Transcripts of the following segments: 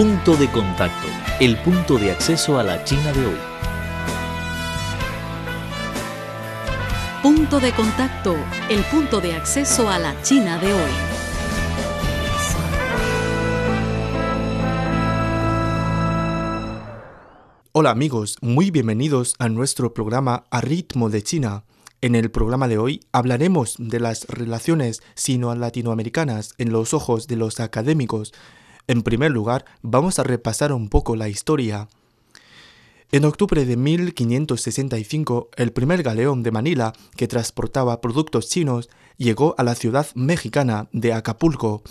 Punto de contacto, el punto de acceso a la China de hoy. Punto de contacto, el punto de acceso a la China de hoy. Hola amigos, muy bienvenidos a nuestro programa A Ritmo de China. En el programa de hoy hablaremos de las relaciones sino-latinoamericanas en los ojos de los académicos. En primer lugar, vamos a repasar un poco la historia. En octubre de 1565, el primer galeón de Manila, que transportaba productos chinos, llegó a la ciudad mexicana de Acapulco.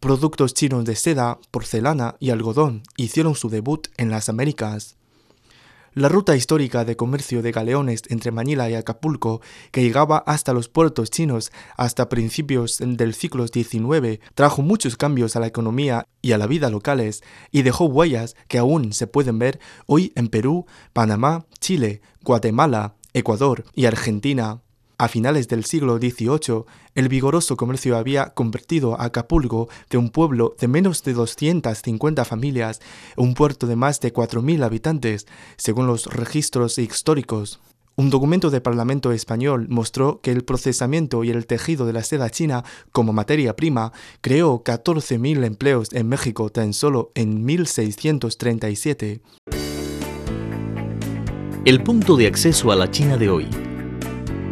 Productos chinos de seda, porcelana y algodón hicieron su debut en las Américas. La ruta histórica de comercio de galeones entre Manila y Acapulco, que llegaba hasta los puertos chinos hasta principios del siglo XIX, trajo muchos cambios a la economía y a la vida locales y dejó huellas que aún se pueden ver hoy en Perú, Panamá, Chile, Guatemala, Ecuador y Argentina. A finales del siglo XVIII, el vigoroso comercio había convertido a Acapulco de un pueblo de menos de 250 familias en un puerto de más de 4.000 habitantes, según los registros históricos. Un documento del Parlamento español mostró que el procesamiento y el tejido de la seda china como materia prima creó 14.000 empleos en México tan solo en 1637. El punto de acceso a la China de hoy.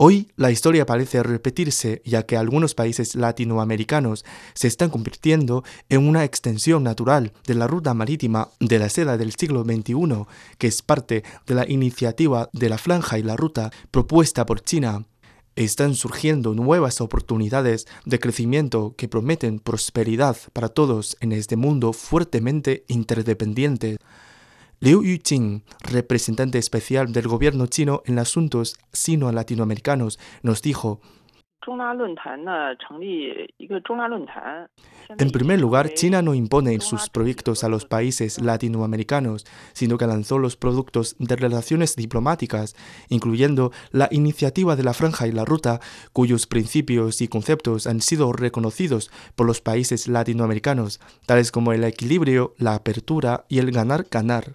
Hoy la historia parece repetirse ya que algunos países latinoamericanos se están convirtiendo en una extensión natural de la ruta marítima de la seda del siglo XXI, que es parte de la iniciativa de la franja y la ruta propuesta por China. Están surgiendo nuevas oportunidades de crecimiento que prometen prosperidad para todos en este mundo fuertemente interdependiente. Liu Yuqing, representante especial del gobierno chino en asuntos sino-latinoamericanos, nos dijo, en primer lugar, China no impone sus proyectos a los países latinoamericanos, sino que lanzó los productos de relaciones diplomáticas, incluyendo la iniciativa de la Franja y la Ruta, cuyos principios y conceptos han sido reconocidos por los países latinoamericanos, tales como el equilibrio, la apertura y el ganar-ganar.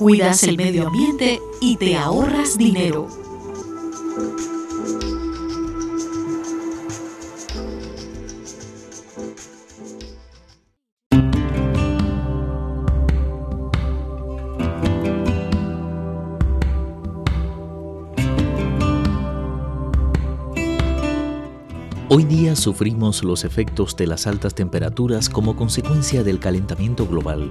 Cuidas el medio ambiente y te ahorras dinero. Hoy día sufrimos los efectos de las altas temperaturas como consecuencia del calentamiento global,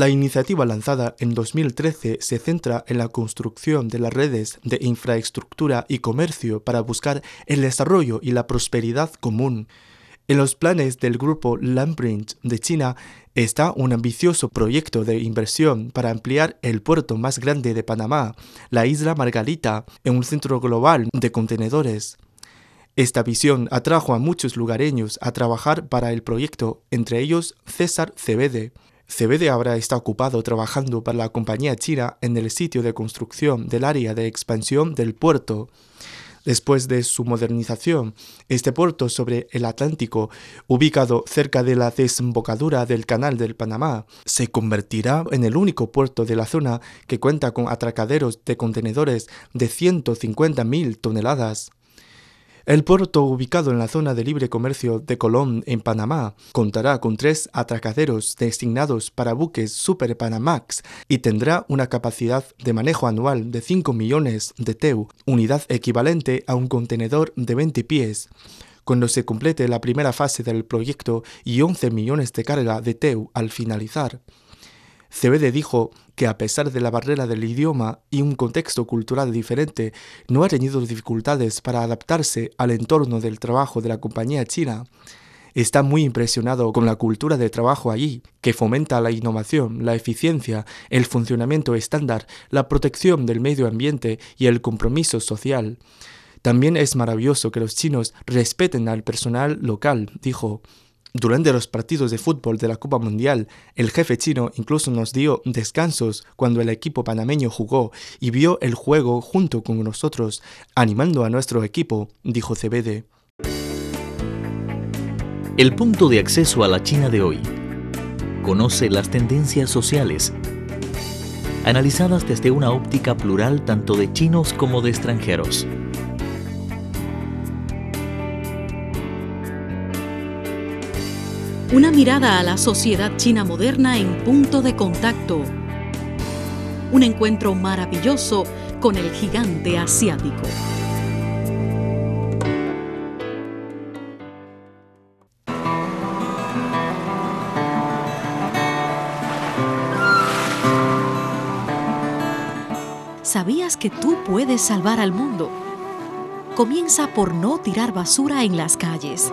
La iniciativa lanzada en 2013 se centra en la construcción de las redes de infraestructura y comercio para buscar el desarrollo y la prosperidad común. En los planes del grupo Landbridge de China está un ambicioso proyecto de inversión para ampliar el puerto más grande de Panamá, la isla Margarita, en un centro global de contenedores. Esta visión atrajo a muchos lugareños a trabajar para el proyecto, entre ellos César Cebede. CBD ahora está ocupado trabajando para la compañía china en el sitio de construcción del área de expansión del puerto. Después de su modernización, este puerto sobre el Atlántico, ubicado cerca de la desembocadura del Canal del Panamá, se convertirá en el único puerto de la zona que cuenta con atracaderos de contenedores de 150.000 toneladas. El puerto, ubicado en la zona de libre comercio de Colón, en Panamá, contará con tres atracaderos designados para buques Super Panamax y tendrá una capacidad de manejo anual de 5 millones de TEU, unidad equivalente a un contenedor de 20 pies cuando se complete la primera fase del proyecto y 11 millones de carga de TEU al finalizar. CBD dijo que a pesar de la barrera del idioma y un contexto cultural diferente, no ha tenido dificultades para adaptarse al entorno del trabajo de la compañía china. Está muy impresionado con la cultura de trabajo allí, que fomenta la innovación, la eficiencia, el funcionamiento estándar, la protección del medio ambiente y el compromiso social. También es maravilloso que los chinos respeten al personal local, dijo. Durante los partidos de fútbol de la Copa Mundial, el jefe chino incluso nos dio descansos cuando el equipo panameño jugó y vio el juego junto con nosotros, animando a nuestro equipo, dijo CBD. El punto de acceso a la China de hoy. Conoce las tendencias sociales, analizadas desde una óptica plural tanto de chinos como de extranjeros. Una mirada a la sociedad china moderna en punto de contacto. Un encuentro maravilloso con el gigante asiático. ¿Sabías que tú puedes salvar al mundo? Comienza por no tirar basura en las calles.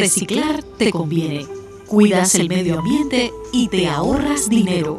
Reciclar te conviene. Cuidas el medio ambiente y te ahorras dinero.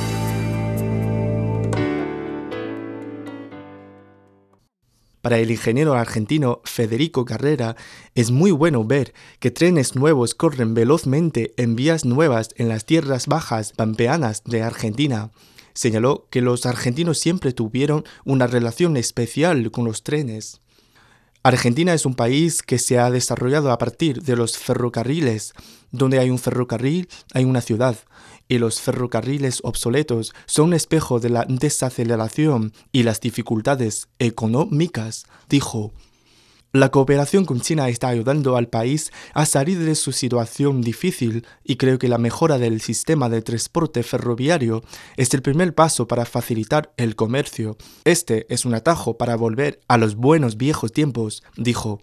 Para el ingeniero argentino Federico Carrera es muy bueno ver que trenes nuevos corren velozmente en vías nuevas en las tierras bajas pampeanas de Argentina. Señaló que los argentinos siempre tuvieron una relación especial con los trenes. Argentina es un país que se ha desarrollado a partir de los ferrocarriles. Donde hay un ferrocarril, hay una ciudad y los ferrocarriles obsoletos son espejo de la desaceleración y las dificultades económicas, dijo. La cooperación con China está ayudando al país a salir de su situación difícil y creo que la mejora del sistema de transporte ferroviario es el primer paso para facilitar el comercio. Este es un atajo para volver a los buenos viejos tiempos, dijo.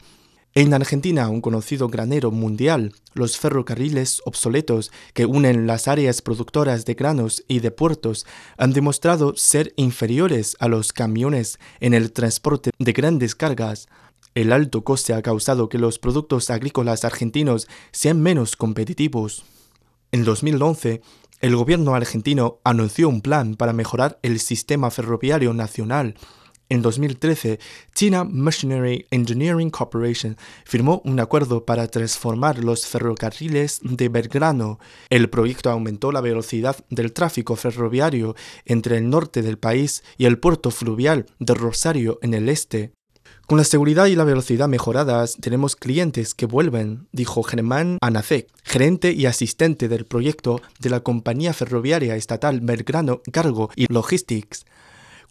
En Argentina, un conocido granero mundial, los ferrocarriles obsoletos que unen las áreas productoras de granos y de puertos han demostrado ser inferiores a los camiones en el transporte de grandes cargas. El alto coste ha causado que los productos agrícolas argentinos sean menos competitivos. En 2011, el gobierno argentino anunció un plan para mejorar el sistema ferroviario nacional En 2013, China Machinery Engineering Corporation firmó un acuerdo para transformar los ferrocarriles de Belgrano. El proyecto aumentó la velocidad del tráfico ferroviario entre el norte del país y el puerto fluvial de Rosario en el este. Con la seguridad y la velocidad mejoradas, tenemos clientes que vuelven, dijo Germán Anacek, gerente y asistente del proyecto de la compañía ferroviaria estatal Belgrano Cargo y Logistics.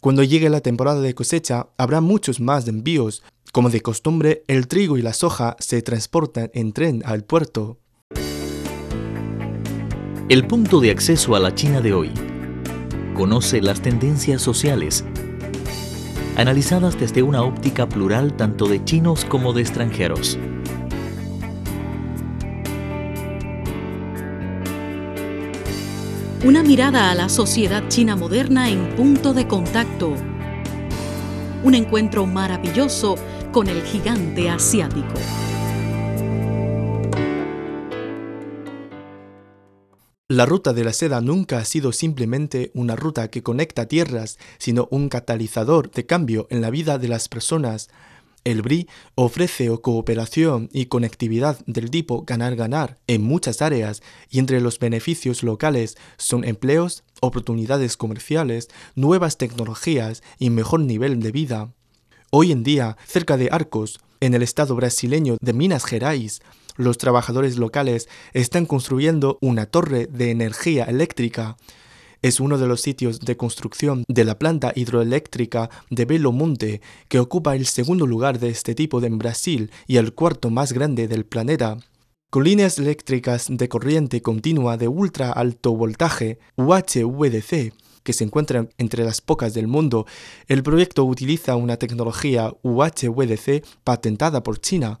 Cuando llegue la temporada de cosecha, habrá muchos más envíos. Como de costumbre, el trigo y la soja se transportan en tren al puerto. El punto de acceso a la China de hoy. Conoce las tendencias sociales analizadas desde una óptica plural tanto de chinos como de extranjeros. Una mirada a la sociedad china moderna en punto de contacto. Un encuentro maravilloso con el gigante asiático. La ruta de la seda nunca ha sido simplemente una ruta que conecta tierras, sino un catalizador de cambio en la vida de las personas. El BRI ofrece cooperación y conectividad del tipo ganar-ganar en muchas áreas y entre los beneficios locales son empleos, oportunidades comerciales, nuevas tecnologías y mejor nivel de vida. Hoy en día, cerca de Arcos, en el estado brasileño de Minas Gerais, los trabajadores locales están construyendo una torre de energía eléctrica. Es uno de los sitios de construcción de la planta hidroeléctrica de Belo Monte, que ocupa el segundo lugar de este tipo en Brasil y el cuarto más grande del planeta. Con líneas eléctricas de corriente continua de ultra alto voltaje, UHVDC, que se encuentran entre las pocas del mundo, el proyecto utiliza una tecnología UHVDC patentada por China.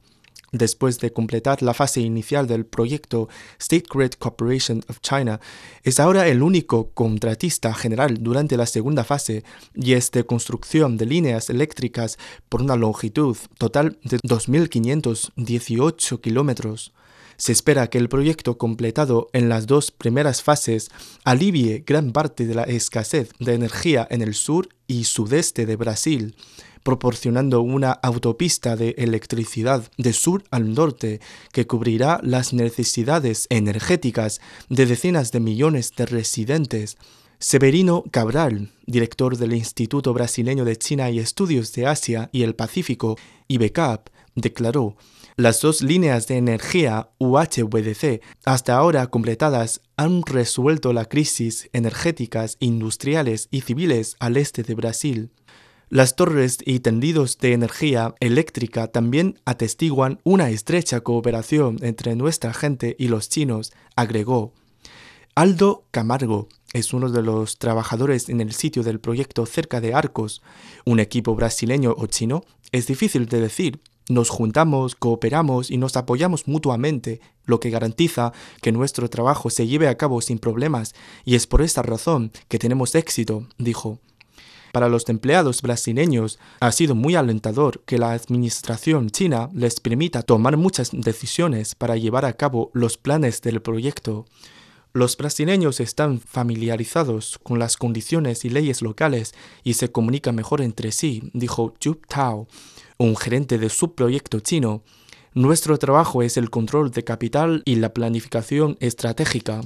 Después de completar la fase inicial del proyecto, State Grid Corporation of China es ahora el único contratista general durante la segunda fase y es de construcción de líneas eléctricas por una longitud total de 2.518 kilómetros. Se espera que el proyecto completado en las dos primeras fases alivie gran parte de la escasez de energía en el sur y sudeste de Brasil proporcionando una autopista de electricidad de sur al norte que cubrirá las necesidades energéticas de decenas de millones de residentes. Severino Cabral, director del Instituto Brasileño de China y Estudios de Asia y el Pacífico, IBECAP, declaró, las dos líneas de energía UHVDC hasta ahora completadas han resuelto la crisis energéticas industriales y civiles al este de Brasil. Las torres y tendidos de energía eléctrica también atestiguan una estrecha cooperación entre nuestra gente y los chinos, agregó. Aldo Camargo es uno de los trabajadores en el sitio del proyecto cerca de Arcos, un equipo brasileño o chino, es difícil de decir. Nos juntamos, cooperamos y nos apoyamos mutuamente, lo que garantiza que nuestro trabajo se lleve a cabo sin problemas, y es por esta razón que tenemos éxito, dijo. Para los empleados brasileños ha sido muy alentador que la administración china les permita tomar muchas decisiones para llevar a cabo los planes del proyecto. Los brasileños están familiarizados con las condiciones y leyes locales y se comunican mejor entre sí, dijo Zhu Tao, un gerente de subproyecto chino. Nuestro trabajo es el control de capital y la planificación estratégica.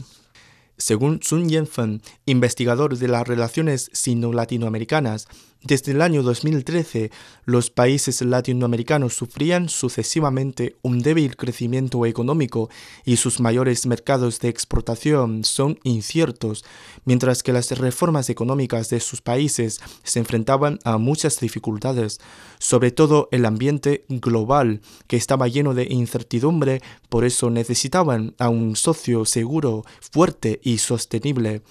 Según Sun Yanfen, investigador de las relaciones sino-latinoamericanas, desde el año 2013, los países latinoamericanos sufrían sucesivamente un débil crecimiento económico y sus mayores mercados de exportación son inciertos, mientras que las reformas económicas de sus países se enfrentaban a muchas dificultades, sobre todo el ambiente global, que estaba lleno de incertidumbre, por eso necesitaban a un socio seguro, fuerte y sostenible.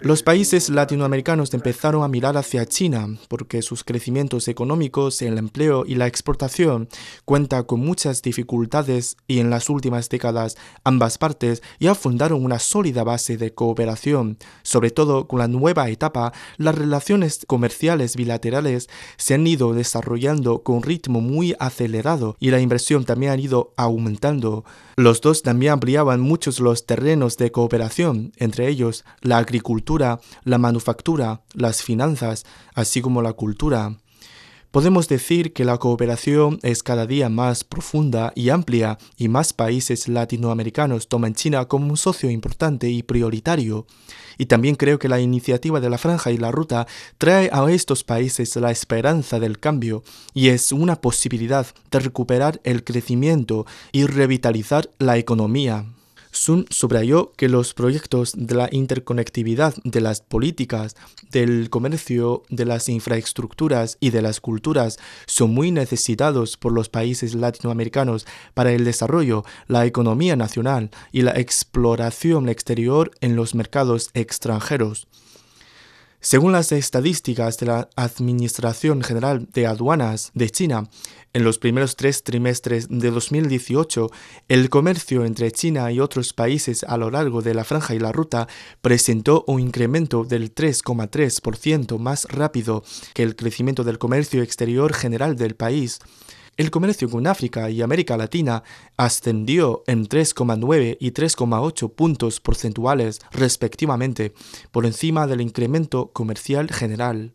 Los países latinoamericanos empezaron a mirar hacia China porque sus crecimientos económicos, el empleo y la exportación cuentan con muchas dificultades y en las últimas décadas ambas partes ya fundaron una sólida base de cooperación. Sobre todo con la nueva etapa, las relaciones comerciales bilaterales se han ido desarrollando con ritmo muy acelerado y la inversión también ha ido aumentando. Los dos también ampliaban muchos los terrenos terrenos de cooperación, entre ellos la agricultura, la manufactura, las finanzas, así como la cultura. Podemos decir que la cooperación es cada día más profunda y amplia y más países latinoamericanos toman China como un socio importante y prioritario. Y también creo que la iniciativa de la franja y la ruta trae a estos países la esperanza del cambio y es una posibilidad de recuperar el crecimiento y revitalizar la economía. Sun subrayó que los proyectos de la interconectividad de las políticas, del comercio, de las infraestructuras y de las culturas son muy necesitados por los países latinoamericanos para el desarrollo, la economía nacional y la exploración exterior en los mercados extranjeros. Según las estadísticas de la Administración General de Aduanas de China, en los primeros tres trimestres de 2018, el comercio entre China y otros países a lo largo de la franja y la ruta presentó un incremento del 3,3% más rápido que el crecimiento del comercio exterior general del país. El comercio con África y América Latina ascendió en 3,9 y 3,8 puntos porcentuales respectivamente, por encima del incremento comercial general.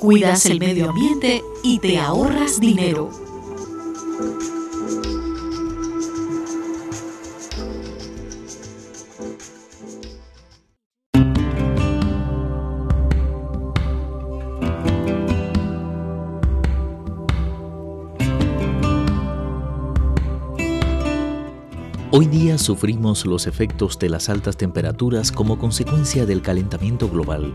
Cuidas el medio ambiente y te ahorras dinero. Hoy día sufrimos los efectos de las altas temperaturas como consecuencia del calentamiento global,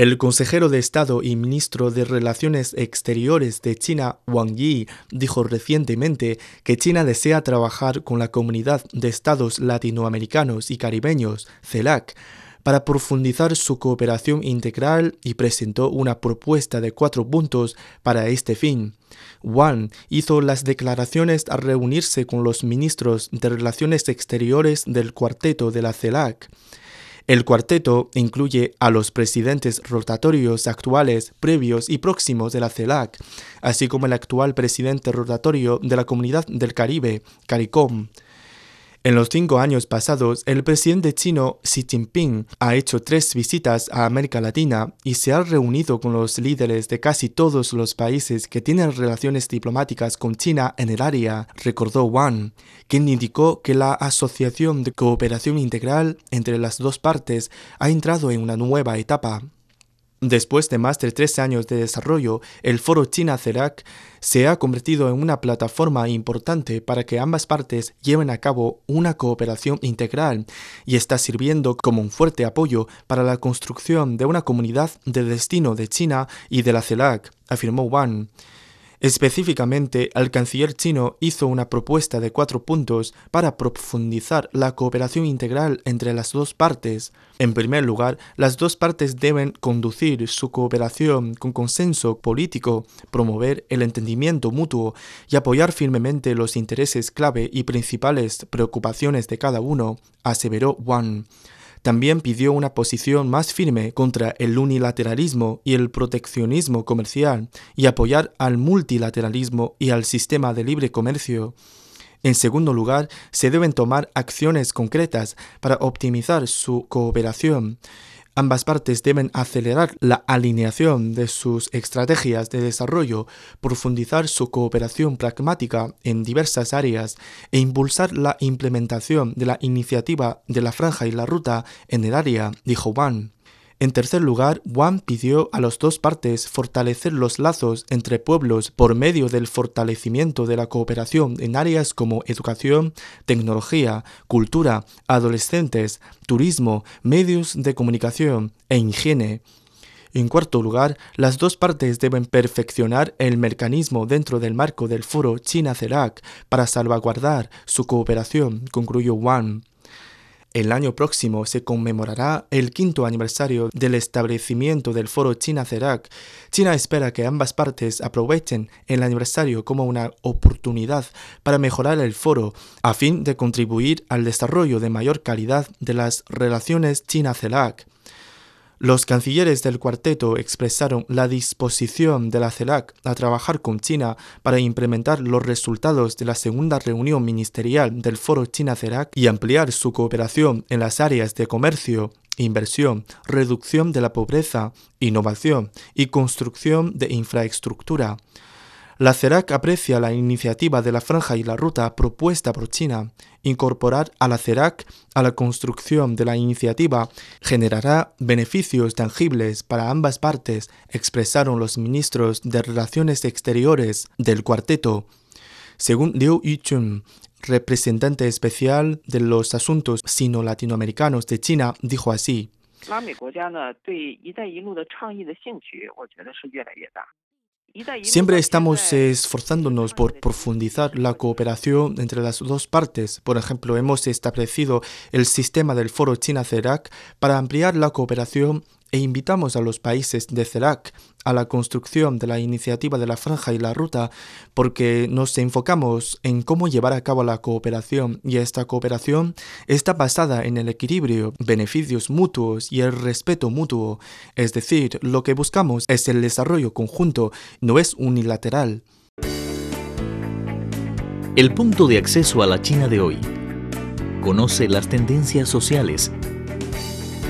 El consejero de Estado y ministro de Relaciones Exteriores de China, Wang Yi, dijo recientemente que China desea trabajar con la Comunidad de Estados Latinoamericanos y Caribeños, CELAC, para profundizar su cooperación integral y presentó una propuesta de cuatro puntos para este fin. Wang hizo las declaraciones al reunirse con los ministros de Relaciones Exteriores del cuarteto de la CELAC. El cuarteto incluye a los presidentes rotatorios actuales, previos y próximos de la CELAC, así como el actual presidente rotatorio de la Comunidad del Caribe, CARICOM. En los cinco años pasados, el presidente chino Xi Jinping ha hecho tres visitas a América Latina y se ha reunido con los líderes de casi todos los países que tienen relaciones diplomáticas con China en el área, recordó Wang, quien indicó que la Asociación de Cooperación Integral entre las dos partes ha entrado en una nueva etapa. Después de más de tres años de desarrollo, el foro China-CELAC se ha convertido en una plataforma importante para que ambas partes lleven a cabo una cooperación integral y está sirviendo como un fuerte apoyo para la construcción de una comunidad de destino de China y de la CELAC, afirmó Wang. Específicamente, el canciller chino hizo una propuesta de cuatro puntos para profundizar la cooperación integral entre las dos partes. En primer lugar, las dos partes deben conducir su cooperación con consenso político, promover el entendimiento mutuo y apoyar firmemente los intereses clave y principales preocupaciones de cada uno, aseveró Wang. También pidió una posición más firme contra el unilateralismo y el proteccionismo comercial y apoyar al multilateralismo y al sistema de libre comercio. En segundo lugar, se deben tomar acciones concretas para optimizar su cooperación Ambas partes deben acelerar la alineación de sus estrategias de desarrollo, profundizar su cooperación pragmática en diversas áreas e impulsar la implementación de la iniciativa de la franja y la ruta en el área, dijo Wang. En tercer lugar, Wang pidió a las dos partes fortalecer los lazos entre pueblos por medio del fortalecimiento de la cooperación en áreas como educación, tecnología, cultura, adolescentes, turismo, medios de comunicación e higiene. En cuarto lugar, las dos partes deben perfeccionar el mecanismo dentro del marco del foro China-CELAC para salvaguardar su cooperación, concluyó Wang. El año próximo se conmemorará el quinto aniversario del establecimiento del foro China-CERAC. China espera que ambas partes aprovechen el aniversario como una oportunidad para mejorar el foro a fin de contribuir al desarrollo de mayor calidad de las relaciones China-CELAC. Los cancilleres del cuarteto expresaron la disposición de la CELAC a trabajar con China para implementar los resultados de la segunda reunión ministerial del Foro China-CELAC y ampliar su cooperación en las áreas de comercio, inversión, reducción de la pobreza, innovación y construcción de infraestructura. La CERAC aprecia la iniciativa de la franja y la ruta propuesta por China. Incorporar a la CERAC a la construcción de la iniciativa generará beneficios tangibles para ambas partes, expresaron los ministros de Relaciones Exteriores del cuarteto. Según Liu Yichun, representante especial de los asuntos sino-latinoamericanos de China, dijo así. Siempre estamos esforzándonos por profundizar la cooperación entre las dos partes. Por ejemplo, hemos establecido el sistema del Foro China-CERAC para ampliar la cooperación e invitamos a los países de CELAC a la construcción de la iniciativa de la franja y la ruta porque nos enfocamos en cómo llevar a cabo la cooperación y esta cooperación está basada en el equilibrio, beneficios mutuos y el respeto mutuo. Es decir, lo que buscamos es el desarrollo conjunto, no es unilateral. El punto de acceso a la China de hoy. Conoce las tendencias sociales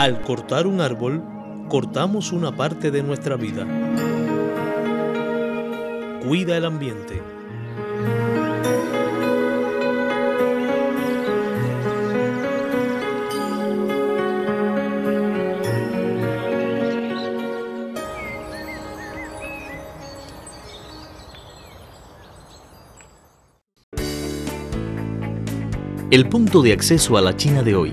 Al cortar un árbol, cortamos una parte de nuestra vida. Cuida el ambiente. El punto de acceso a la China de hoy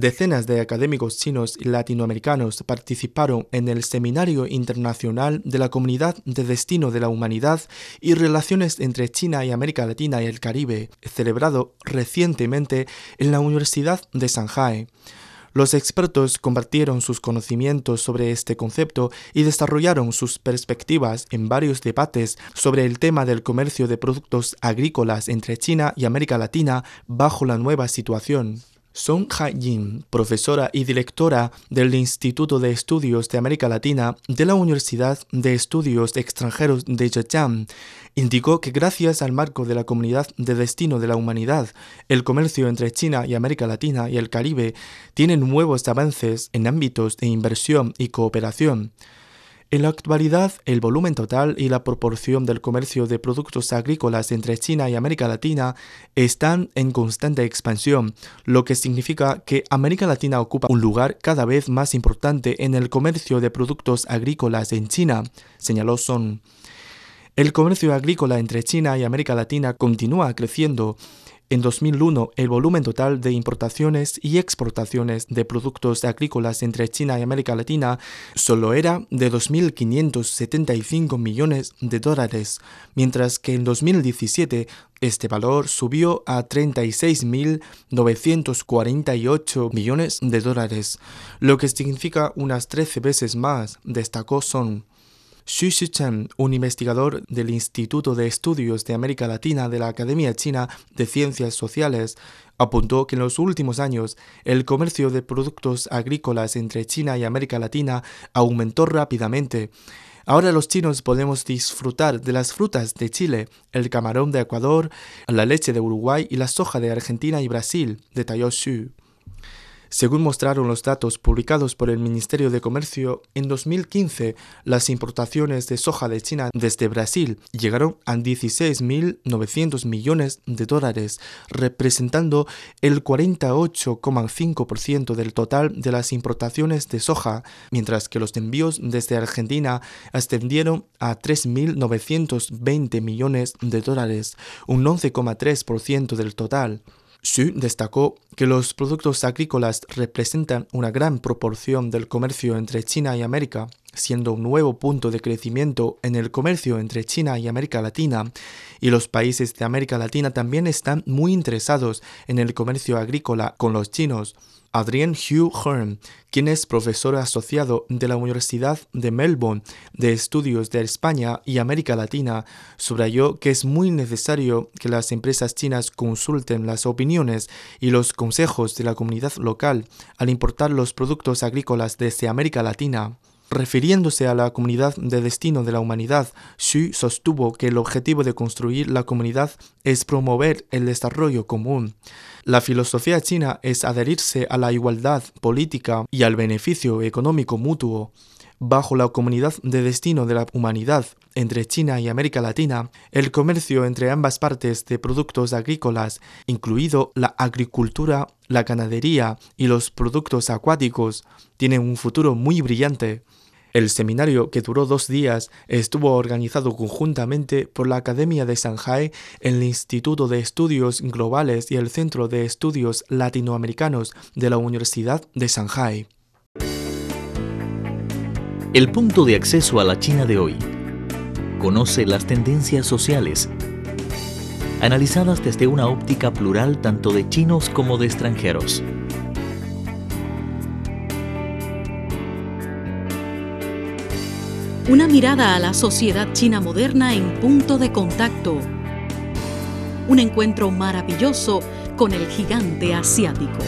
Decenas de académicos chinos y latinoamericanos participaron en el Seminario Internacional de la Comunidad de Destino de la Humanidad y Relaciones entre China y América Latina y el Caribe, celebrado recientemente en la Universidad de Shanghai. Los expertos compartieron sus conocimientos sobre este concepto y desarrollaron sus perspectivas en varios debates sobre el tema del comercio de productos agrícolas entre China y América Latina bajo la nueva situación. Song Ha-yin, profesora y directora del Instituto de Estudios de América Latina de la Universidad de Estudios Extranjeros de Zhejiang, indicó que gracias al marco de la Comunidad de Destino de la Humanidad, el comercio entre China y América Latina y el Caribe tiene nuevos avances en ámbitos de inversión y cooperación. En la actualidad, el volumen total y la proporción del comercio de productos agrícolas entre China y América Latina están en constante expansión, lo que significa que América Latina ocupa un lugar cada vez más importante en el comercio de productos agrícolas en China, señaló Son. El comercio agrícola entre China y América Latina continúa creciendo en 2001, el volumen total de importaciones y exportaciones de productos agrícolas entre China y América Latina solo era de 2.575 millones de dólares, mientras que en 2017 este valor subió a 36.948 millones de dólares, lo que significa unas 13 veces más, destacó Son. Xu Shichen, un investigador del Instituto de Estudios de América Latina de la Academia China de Ciencias Sociales, apuntó que en los últimos años el comercio de productos agrícolas entre China y América Latina aumentó rápidamente. Ahora los chinos podemos disfrutar de las frutas de Chile, el camarón de Ecuador, la leche de Uruguay y la soja de Argentina y Brasil, detalló Xu. Según mostraron los datos publicados por el Ministerio de Comercio, en 2015 las importaciones de soja de China desde Brasil llegaron a 16.900 millones de dólares, representando el 48,5% del total de las importaciones de soja, mientras que los envíos desde Argentina ascendieron a 3.920 millones de dólares, un 11,3% del total. Xu destacó que los productos agrícolas representan una gran proporción del comercio entre China y América, siendo un nuevo punto de crecimiento en el comercio entre China y América Latina, y los países de América Latina también están muy interesados en el comercio agrícola con los chinos. Adrienne Hugh Hearn, quien es profesor asociado de la Universidad de Melbourne de Estudios de España y América Latina, subrayó que es muy necesario que las empresas chinas consulten las opiniones y los consejos de la comunidad local al importar los productos agrícolas desde América Latina. Refiriéndose a la comunidad de destino de la humanidad, Xu sostuvo que el objetivo de construir la comunidad es promover el desarrollo común. La filosofía china es adherirse a la igualdad política y al beneficio económico mutuo. Bajo la comunidad de destino de la humanidad entre China y América Latina, el comercio entre ambas partes de productos agrícolas, incluido la agricultura, la ganadería y los productos acuáticos, tiene un futuro muy brillante. El seminario, que duró dos días, estuvo organizado conjuntamente por la Academia de Shanghai, el Instituto de Estudios Globales y el Centro de Estudios Latinoamericanos de la Universidad de Shanghai. El punto de acceso a la China de hoy. Conoce las tendencias sociales, analizadas desde una óptica plural tanto de chinos como de extranjeros. Una mirada a la sociedad china moderna en punto de contacto. Un encuentro maravilloso con el gigante asiático.